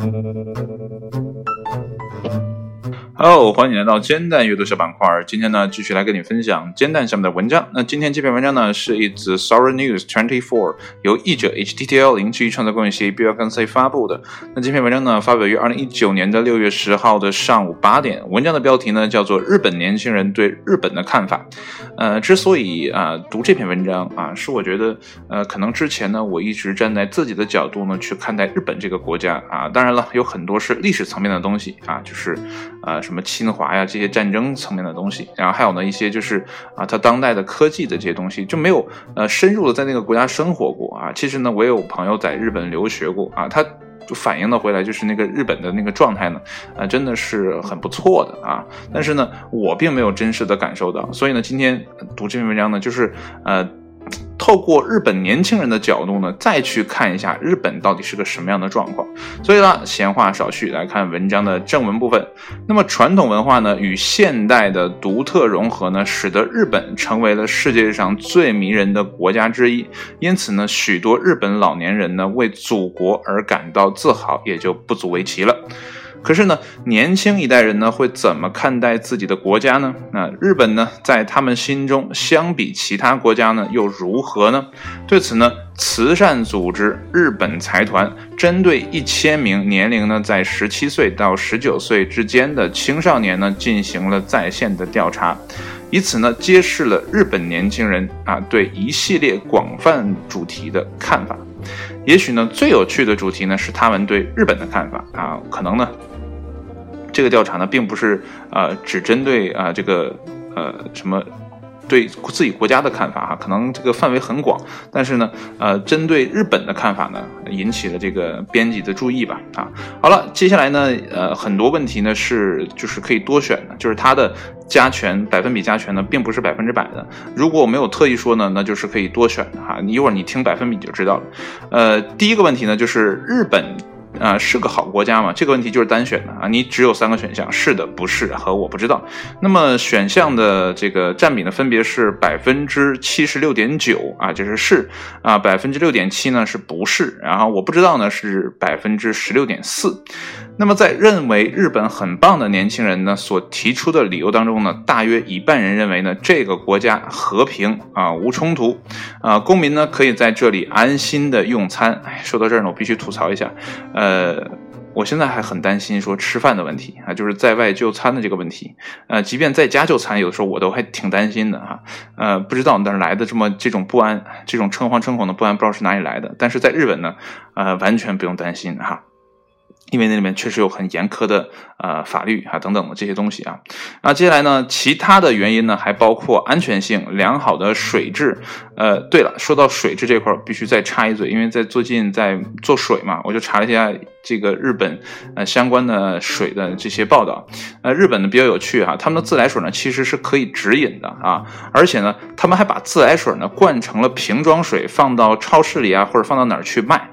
Thank you. 好欢迎来到煎蛋阅读小板块。今天呢，继续来跟你分享煎蛋下面的文章。那今天这篇文章呢，是一则 Sorry News Twenty Four 由译者 HTTL 零基于创作公益协议 B 幺杠 C 发布的。那这篇文章呢，发表于二零一九年的六月十号的上午八点。文章的标题呢，叫做《日本年轻人对日本的看法》。呃，之所以啊读这篇文章啊，是我觉得呃，可能之前呢，我一直站在自己的角度呢去看待日本这个国家啊。当然了，有很多是历史层面的东西啊，就是呃。什么侵华呀，这些战争层面的东西，然后还有呢一些就是啊，他当代的科技的这些东西，就没有呃深入的在那个国家生活过啊。其实呢，我也有朋友在日本留学过啊，他就反映的回来就是那个日本的那个状态呢，啊，真的是很不错的啊。但是呢，我并没有真实的感受到，所以呢，今天读这篇文章呢，就是呃。透过日本年轻人的角度呢，再去看一下日本到底是个什么样的状况。所以呢，闲话少叙，来看文章的正文部分。那么，传统文化呢与现代的独特融合呢，使得日本成为了世界上最迷人的国家之一。因此呢，许多日本老年人呢为祖国而感到自豪，也就不足为奇了。可是呢，年轻一代人呢会怎么看待自己的国家呢？那日本呢，在他们心中，相比其他国家呢，又如何呢？对此呢，慈善组织日本财团针对一千名年龄呢在十七岁到十九岁之间的青少年呢进行了在线的调查，以此呢揭示了日本年轻人啊对一系列广泛主题的看法。也许呢，最有趣的主题呢是他们对日本的看法啊，可能呢。这个调查呢，并不是呃只针对啊这个呃什么对自己国家的看法哈，可能这个范围很广，但是呢呃针对日本的看法呢，引起了这个编辑的注意吧啊。好了，接下来呢呃很多问题呢是就是可以多选的，就是它的加权百分比加权呢并不是百分之百的。如果我没有特意说呢，那就是可以多选的哈。你一会儿你听百分比就知道了。呃，第一个问题呢就是日本。啊，是个好国家嘛？这个问题就是单选的啊，你只有三个选项，是的，不是和我不知道。那么选项的这个占比呢，分别是百分之七十六点九啊，就是是啊，百分之六点七呢是不是，然后我不知道呢是百分之十六点四。那么在认为日本很棒的年轻人呢所提出的理由当中呢，大约一半人认为呢这个国家和平啊无冲突啊，公民呢可以在这里安心的用餐。哎，说到这儿呢，我必须吐槽一下，呃，我现在还很担心说吃饭的问题啊，就是在外就餐的这个问题。呃，即便在家就餐，有的时候我都还挺担心的哈。呃，不知道哪来的这么这种不安，这种诚惶诚恐的不安，不知道是哪里来的。但是在日本呢，呃，完全不用担心哈。因为那里面确实有很严苛的呃法律啊等等的这些东西啊，那接下来呢，其他的原因呢还包括安全性、良好的水质。呃，对了，说到水质这块儿，必须再插一嘴，因为在最近在做水嘛，我就查了一下这个日本呃相关的水的这些报道。呃，日本呢比较有趣哈，他们的自来水呢其实是可以直饮的啊，而且呢，他们还把自来水呢灌成了瓶装水，放到超市里啊或者放到哪儿去卖。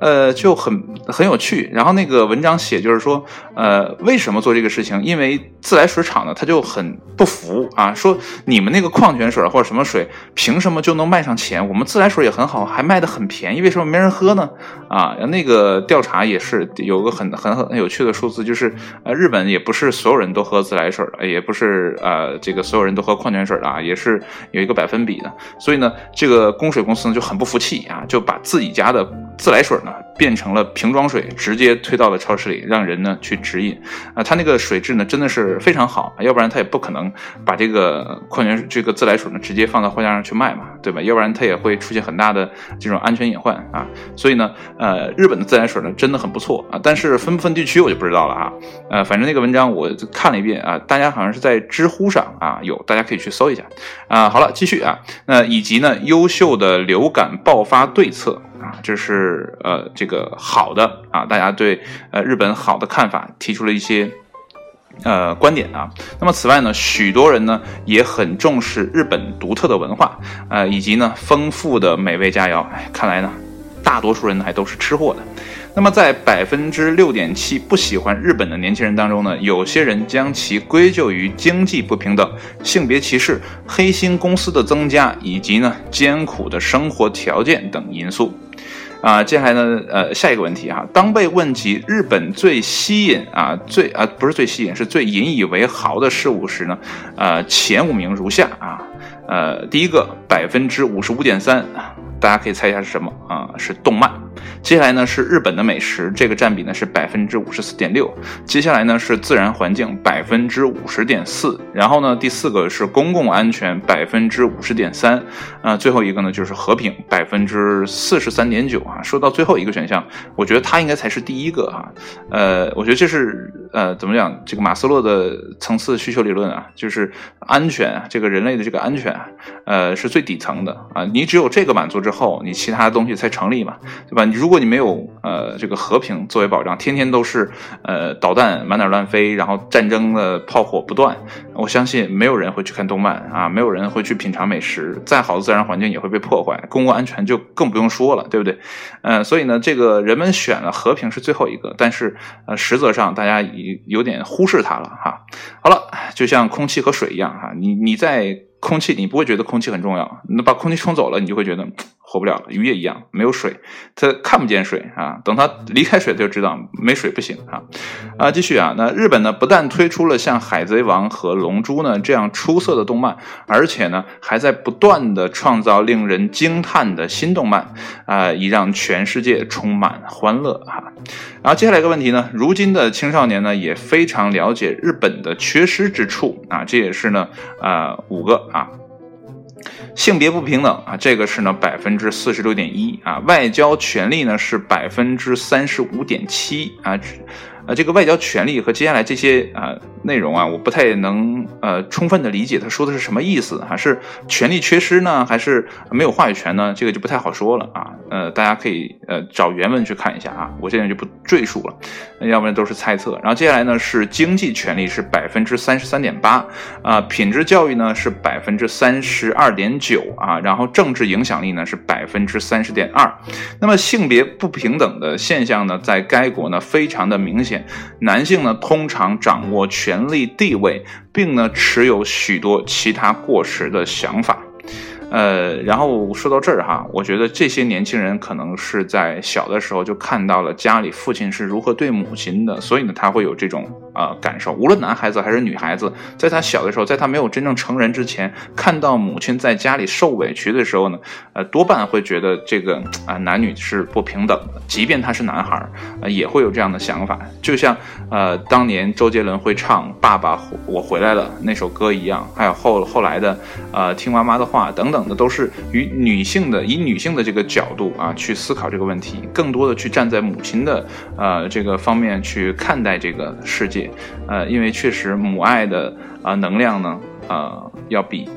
呃，就很很有趣。然后那个文章写就是说，呃，为什么做这个事情？因为自来水厂呢，它就很不服啊，说你们那个矿泉水或者什么水，凭什么就能卖上钱？我们自来水也很好，还卖的很便宜，为什么没人喝呢？啊，那个调查也是有个很很很有趣的数字，就是呃，日本也不是所有人都喝自来水的，也不是呃这个所有人都喝矿泉水的啊，也是有一个百分比的。所以呢，这个供水公司呢就很不服气啊，就把自己家的自来水呢。变成了瓶装水，直接推到了超市里，让人呢去直饮啊。它那个水质呢真的是非常好，要不然它也不可能把这个矿泉水、这个自来水呢直接放到货架上去卖嘛，对吧？要不然它也会出现很大的这种安全隐患啊。所以呢，呃，日本的自来水呢真的很不错啊，但是分不分地区我就不知道了啊。呃，反正那个文章我就看了一遍啊，大家好像是在知乎上啊有，大家可以去搜一下啊。好了，继续啊，那以及呢优秀的流感爆发对策。啊，这是呃这个好的啊，大家对呃日本好的看法提出了一些呃观点啊。那么此外呢，许多人呢也很重视日本独特的文化，呃以及呢丰富的美味佳肴。看来呢大多数人呢还都是吃货的。那么在百分之六点七不喜欢日本的年轻人当中呢，有些人将其归咎于经济不平等、性别歧视、黑心公司的增加以及呢艰苦的生活条件等因素。啊，接下来呢，呃，下一个问题哈，当被问及日本最吸引啊，最啊不是最吸引，是最引以为豪的事物时呢，呃，前五名如下啊，呃，第一个百分之五十五点三，大家可以猜一下是什么啊？是动漫。接下来呢是日本的美食，这个占比呢是百分之五十四点六。接下来呢是自然环境，百分之五十点四。然后呢第四个是公共安全，百分之五十点三。啊，最后一个呢就是和平，百分之四十三点九啊。说到最后一个选项，我觉得它应该才是第一个哈。呃，我觉得这是呃怎么讲？这个马斯洛的层次需求理论啊，就是安全，这个人类的这个安全，呃是最底层的啊。你只有这个满足之后，你其他东西才成立嘛，对吧？如果你没有呃这个和平作为保障，天天都是呃导弹满哪乱飞，然后战争的炮火不断，我相信没有人会去看动漫啊，没有人会去品尝美食，再好的自然环境也会被破坏，公共安全就更不用说了，对不对？嗯，所以呢，这个人们选了和平是最后一个，但是呃实则上大家已有点忽视它了哈。好了，就像空气和水一样哈，你你在空气，你不会觉得空气很重要，那把空气冲走了，你就会觉得。活不了了，鱼也一样，没有水，它看不见水啊。等它离开水，它就知道没水不行啊。啊，继续啊，那日本呢，不但推出了像《海贼王》和《龙珠》呢这样出色的动漫，而且呢，还在不断的创造令人惊叹的新动漫啊，以让全世界充满欢乐哈。然后接下来一个问题呢，如今的青少年呢也非常了解日本的缺失之处啊，这也是呢啊五个啊。性别不平等啊，这个是呢百分之四十六点一啊，外交权利呢是百分之三十五点七啊。呃，这个外交权利和接下来这些啊内容啊，我不太能呃充分的理解他说的是什么意思，还是权力缺失呢，还是没有话语权呢？这个就不太好说了啊。呃，大家可以呃找原文去看一下啊，我现在就不赘述了，要不然都是猜测。然后接下来呢是经济权利是百分之三十三点八啊，品质教育呢是百分之三十二点九啊，然后政治影响力呢是百分之三十点二。那么性别不平等的现象呢，在该国呢非常的明显。男性呢，通常掌握权权力地位，并呢持有许多其他过时的想法。呃，然后说到这儿哈，我觉得这些年轻人可能是在小的时候就看到了家里父亲是如何对母亲的，所以呢，他会有这种呃感受。无论男孩子还是女孩子，在他小的时候，在他没有真正成人之前，看到母亲在家里受委屈的时候呢，呃，多半会觉得这个啊男女是不平等的，即便他是男孩，呃，也会有这样的想法。就像呃当年周杰伦会唱《爸爸我回来了》那首歌一样，还有后后来的呃听妈妈的话等等。的都是与女性的以女性的这个角度啊去思考这个问题，更多的去站在母亲的呃这个方面去看待这个世界，呃，因为确实母爱的啊能量呢，呃，要比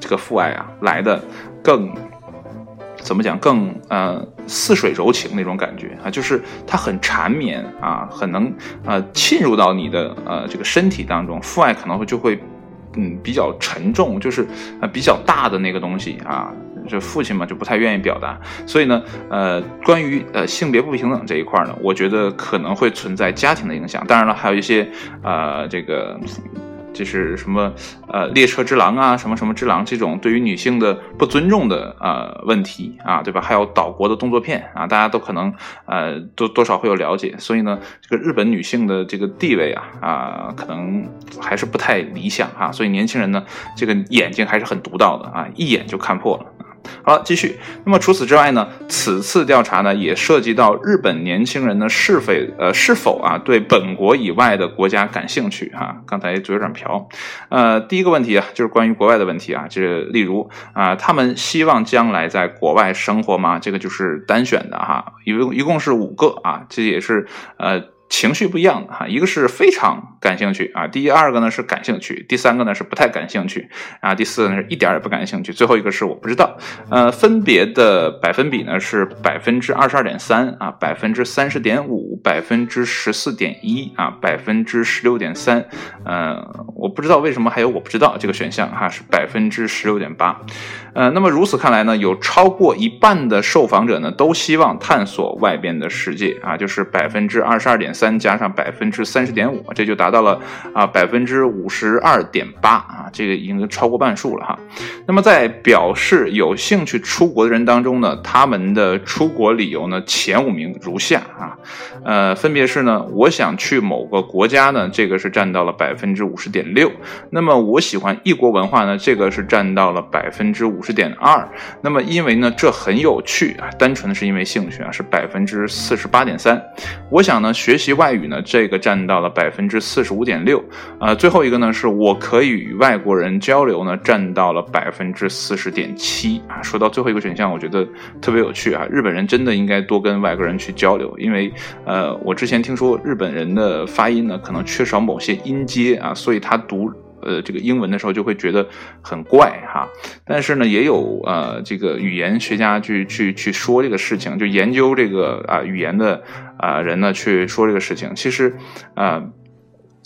这个父爱啊来的更怎么讲更呃似水柔情那种感觉啊，就是它很缠绵啊，很能呃侵入到你的呃这个身体当中，父爱可能会就会。嗯，比较沉重，就是呃比较大的那个东西啊，这父亲嘛就不太愿意表达，所以呢，呃，关于呃性别不平等这一块呢，我觉得可能会存在家庭的影响，当然了，还有一些呃这个。就是什么呃列车之狼啊，什么什么之狼这种对于女性的不尊重的呃问题啊，对吧？还有岛国的动作片啊，大家都可能呃多多少会有了解。所以呢，这个日本女性的这个地位啊啊，可能还是不太理想哈。所以年轻人呢，这个眼睛还是很独到的啊，一眼就看破了。好了，继续。那么除此之外呢？此次调查呢也涉及到日本年轻人呢是否呃是否啊对本国以外的国家感兴趣啊？刚才嘴有点瓢。呃，第一个问题啊就是关于国外的问题啊，就是例如啊，他们希望将来在国外生活吗？这个就是单选的哈，一共一共是五个啊，这也是呃。情绪不一样的哈，一个是非常感兴趣啊，第二个呢是感兴趣，第三个呢是不太感兴趣啊，第四个呢是一点也不感兴趣，最后一个是我不知道。呃，分别的百分比呢是百分之二十二点三啊，百分之三十点五，百分之十四点一啊，百分之十六点三。呃，我不知道为什么还有我不知道这个选项哈，是百分之十六点八。呃，那么如此看来呢，有超过一半的受访者呢都希望探索外边的世界啊，就是百分之二十二点。三加上百分之三十点五，这就达到了啊百分之五十二点八啊，这个已经超过半数了哈。那么在表示有兴趣出国的人当中呢，他们的出国理由呢前五名如下啊，呃，分别是呢，我想去某个国家呢，这个是占到了百分之五十点六。那么我喜欢异国文化呢，这个是占到了百分之五十点二。那么因为呢这很有趣啊，单纯的是因为兴趣啊，是百分之四十八点三。我想呢学习外语呢，这个占到了百分之四十五点六。呃，最后一个呢是我可以与外国人交流呢，占到了百分之四十点七啊。说到最后一个选项，我觉得特别有趣啊，日本人真的应该多跟外国人去交流，因为呃，我之前听说日本人的发音呢可能缺少某些音阶啊，所以他读。呃，这个英文的时候就会觉得很怪哈，但是呢，也有呃这个语言学家去去去说这个事情，就研究这个啊语言的啊人呢去说这个事情，其实啊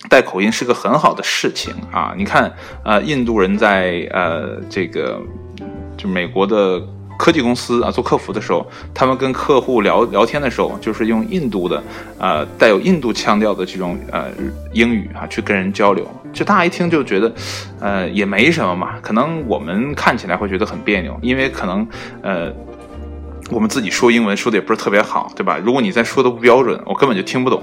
带口音是个很好的事情啊。你看啊印度人在呃这个就美国的。科技公司啊，做客服的时候，他们跟客户聊聊天的时候，就是用印度的，呃，带有印度腔调的这种呃英语啊，去跟人交流。就大家一听就觉得，呃，也没什么嘛。可能我们看起来会觉得很别扭，因为可能呃，我们自己说英文说的也不是特别好，对吧？如果你再说的不标准，我根本就听不懂。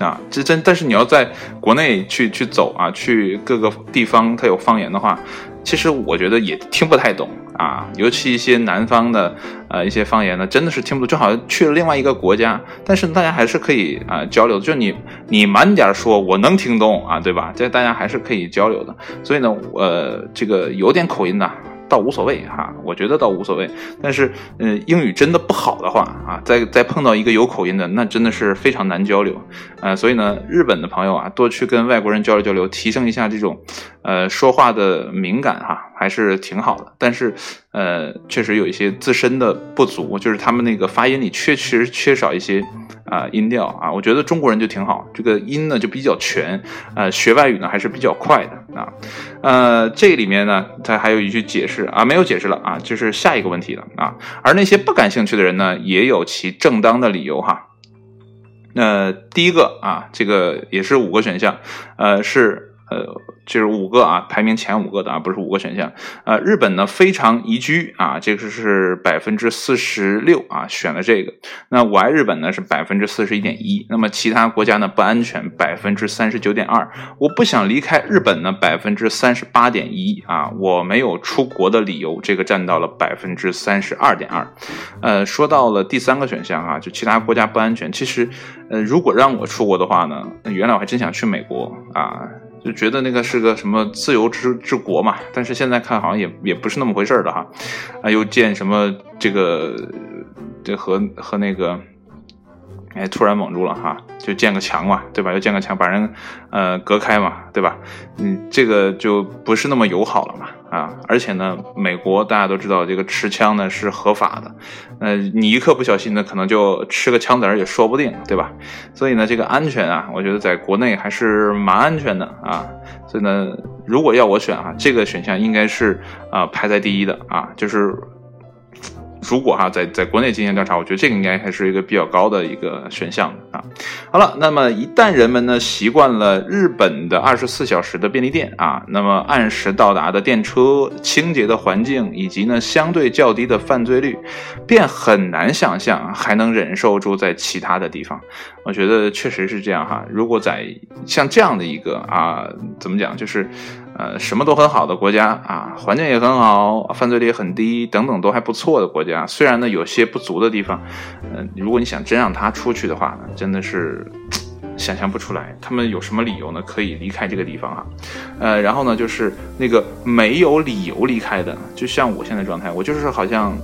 啊，这真，但是你要在国内去去走啊，去各个地方它有方言的话，其实我觉得也听不太懂啊，尤其一些南方的呃一些方言呢，真的是听不懂，就好像去了另外一个国家，但是大家还是可以啊交流，就你你慢点说，我能听懂啊，对吧？这大家还是可以交流的，所以呢，呃，这个有点口音的。倒无所谓哈，我觉得倒无所谓。但是，嗯，英语真的不好的话啊，再再碰到一个有口音的，那真的是非常难交流。呃，所以呢，日本的朋友啊，多去跟外国人交流交流，提升一下这种，呃，说话的敏感哈，还是挺好的。但是，呃，确实有一些自身的不足，就是他们那个发音里确实缺少一些。啊，音调啊，我觉得中国人就挺好，这个音呢就比较全，呃，学外语呢还是比较快的啊，呃，这里面呢，他还有一句解释啊，没有解释了啊，就是下一个问题了啊，而那些不感兴趣的人呢，也有其正当的理由哈。那第一个啊，这个也是五个选项，呃，是呃。就是五个啊，排名前五个的啊，不是五个选项。呃，日本呢非常宜居啊，这个是百分之四十六啊，选了这个。那我爱日本呢是百分之四十一点一。那么其他国家呢不安全百分之三十九点二。我不想离开日本呢百分之三十八点一啊，我没有出国的理由，这个占到了百分之三十二点二。呃，说到了第三个选项啊，就其他国家不安全。其实，呃，如果让我出国的话呢，原来我还真想去美国啊。就觉得那个是个什么自由之之国嘛，但是现在看好像也也不是那么回事儿的哈，啊，又建什么这个这和和那个。哎，突然蒙住了哈，就建个墙嘛，对吧？又建个墙，把人呃隔开嘛，对吧？嗯，这个就不是那么友好了嘛，啊！而且呢，美国大家都知道，这个持枪呢是合法的，呃，你一刻不小心呢，可能就吃个枪子儿也说不定，对吧？所以呢，这个安全啊，我觉得在国内还是蛮安全的啊。所以呢，如果要我选啊，这个选项应该是啊排在第一的啊，就是。如果哈在在国内进行调查，我觉得这个应该还是一个比较高的一个选项啊。好了，那么一旦人们呢习惯了日本的二十四小时的便利店啊，那么按时到达的电车、清洁的环境以及呢相对较低的犯罪率，便很难想象还能忍受住在其他的地方。我觉得确实是这样哈。如果在像这样的一个啊，怎么讲就是。呃，什么都很好的国家啊，环境也很好，犯罪率很低，等等都还不错的国家。虽然呢有些不足的地方，嗯，如果你想真让他出去的话呢，真的是想象不出来，他们有什么理由呢可以离开这个地方啊？呃，然后呢就是那个没有理由离开的，就像我现在状态，我就是好像。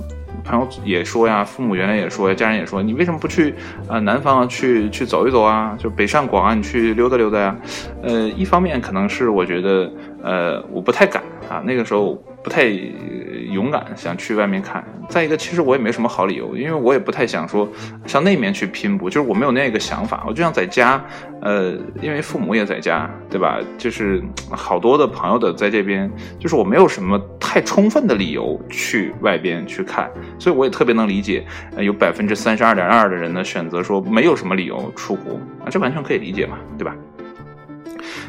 朋友也说呀，父母原来也说呀，家人也说，你为什么不去啊南方去去走一走啊？就北上广啊，你去溜达溜达呀。呃，一方面可能是我觉得，呃，我不太敢啊，那个时候不太勇敢，想去外面看。再一个，其实我也没什么好理由，因为我也不太想说向那面去拼搏，就是我没有那个想法。我就想在家，呃，因为父母也在家，对吧？就是好多的朋友的在这边，就是我没有什么太充分的理由去外边去看，所以我也特别能理解，有百分之三十二点二的人呢选择说没有什么理由出国啊，这完全可以理解嘛，对吧？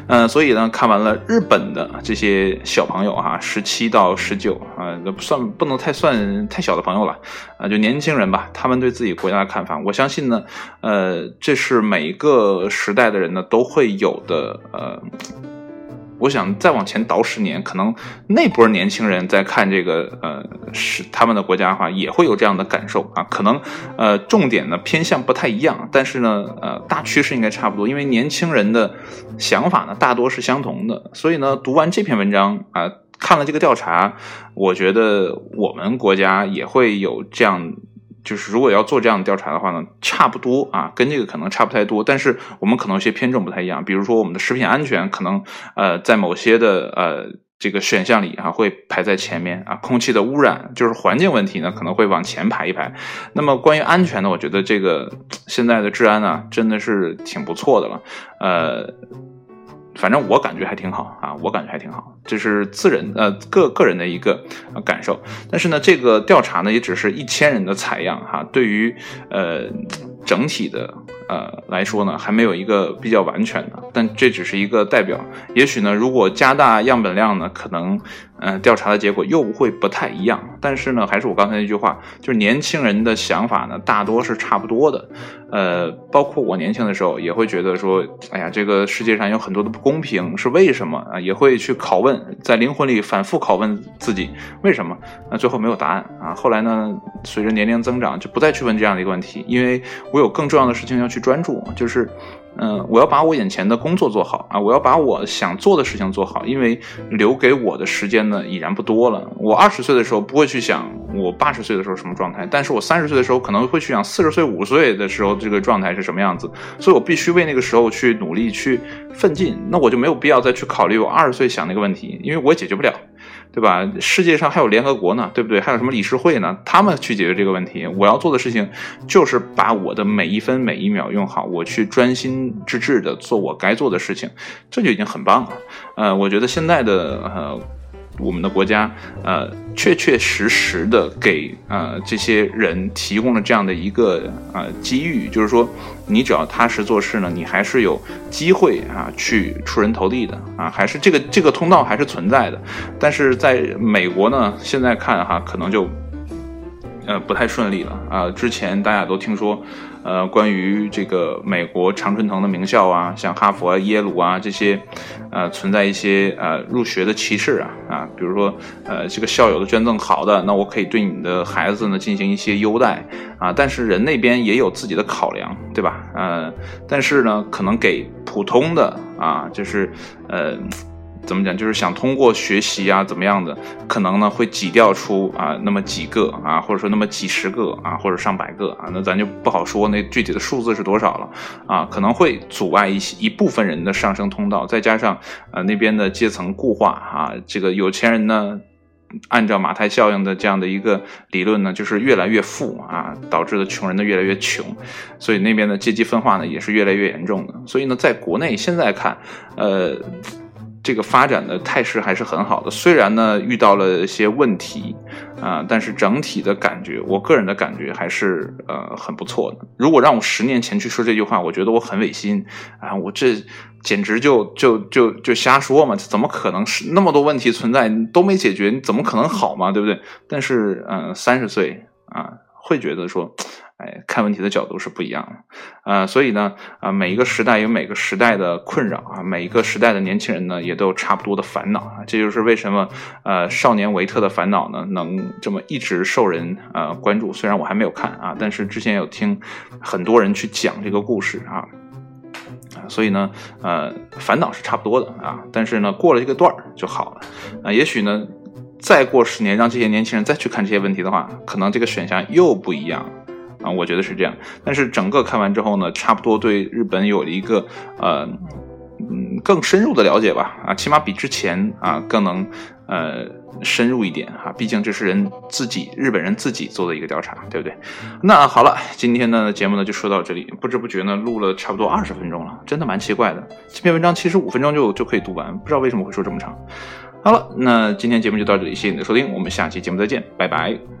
嗯，所以呢，看完了日本的这些小朋友啊，十七到十九啊，那不算不能太算太小的朋友了啊，就年轻人吧，他们对自己国家的看法，我相信呢，呃，这是每一个时代的人呢都会有的呃。我想再往前倒十年，可能那波年轻人在看这个呃是他们的国家的话，也会有这样的感受啊。可能呃重点呢偏向不太一样，但是呢呃大趋势应该差不多，因为年轻人的想法呢大多是相同的。所以呢读完这篇文章啊，看了这个调查，我觉得我们国家也会有这样。就是如果要做这样的调查的话呢，差不多啊，跟这个可能差不太多，但是我们可能有些偏重不太一样。比如说我们的食品安全可能呃在某些的呃这个选项里啊会排在前面啊，空气的污染就是环境问题呢可能会往前排一排。那么关于安全呢，我觉得这个现在的治安呢真的是挺不错的了，呃。反正我感觉还挺好啊，我感觉还挺好，这是自人呃个个人的一个感受。但是呢，这个调查呢也只是一千人的采样哈，对于呃整体的呃来说呢，还没有一个比较完全的。但这只是一个代表，也许呢，如果加大样本量呢，可能。嗯，调查的结果又会不太一样，但是呢，还是我刚才那句话，就是年轻人的想法呢，大多是差不多的。呃，包括我年轻的时候也会觉得说，哎呀，这个世界上有很多的不公平，是为什么啊？也会去拷问，在灵魂里反复拷问自己，为什么？那最后没有答案啊。后来呢，随着年龄增长，就不再去问这样的一个问题，因为我有更重要的事情要去专注，就是。嗯，我要把我眼前的工作做好啊！我要把我想做的事情做好，因为留给我的时间呢已然不多了。我二十岁的时候不会去想我八十岁的时候什么状态，但是我三十岁的时候可能会去想四十岁、五十岁的时候这个状态是什么样子，所以我必须为那个时候去努力去奋进。那我就没有必要再去考虑我二十岁想那个问题，因为我也解决不了。对吧？世界上还有联合国呢，对不对？还有什么理事会呢？他们去解决这个问题。我要做的事情就是把我的每一分每一秒用好，我去专心致志的做我该做的事情，这就已经很棒了。呃，我觉得现在的呃。我们的国家，呃，确确实实的给呃这些人提供了这样的一个呃机遇，就是说，你只要踏实做事呢，你还是有机会啊去出人头地的啊，还是这个这个通道还是存在的。但是在美国呢，现在看哈，可能就呃不太顺利了啊。之前大家都听说。呃，关于这个美国常春藤的名校啊，像哈佛、耶鲁啊这些，呃，存在一些呃入学的歧视啊啊，比如说呃这个校友的捐赠好的，那我可以对你的孩子呢进行一些优待啊，但是人那边也有自己的考量，对吧？呃，但是呢，可能给普通的啊，就是呃。怎么讲？就是想通过学习啊，怎么样的，可能呢会挤掉出啊那么几个啊，或者说那么几十个啊，或者上百个啊，那咱就不好说那具体的数字是多少了啊，可能会阻碍一些一部分人的上升通道，再加上呃那边的阶层固化啊，这个有钱人呢，按照马太效应的这样的一个理论呢，就是越来越富啊，导致的穷人呢越来越穷，所以那边的阶级分化呢也是越来越严重的，所以呢，在国内现在看，呃。这个发展的态势还是很好的，虽然呢遇到了一些问题，啊，但是整体的感觉，我个人的感觉还是呃很不错的。如果让我十年前去说这句话，我觉得我很违心啊，我这简直就就就就瞎说嘛，怎么可能是那么多问题存在都没解决，你怎么可能好嘛，对不对？但是嗯，三十岁啊，会觉得说。哎，看问题的角度是不一样的，呃，所以呢，啊，每一个时代有每个时代的困扰啊，每一个时代的年轻人呢，也都有差不多的烦恼啊，这就是为什么，呃，少年维特的烦恼呢，能这么一直受人呃关注。虽然我还没有看啊，但是之前有听很多人去讲这个故事啊，所以呢，呃，烦恼是差不多的啊，但是呢，过了这个段儿就好了啊，也许呢，再过十年，让这些年轻人再去看这些问题的话，可能这个选项又不一样。啊，我觉得是这样，但是整个看完之后呢，差不多对日本有了一个呃嗯更深入的了解吧，啊，起码比之前啊更能呃深入一点哈，毕竟这是人自己日本人自己做的一个调查，对不对？那好了，今天的节目呢就说到这里，不知不觉呢录了差不多二十分钟了，真的蛮奇怪的。这篇文章其实五分钟就就可以读完，不知道为什么会说这么长。好了，那今天节目就到这里，谢谢你的收听，我们下期节目再见，拜拜。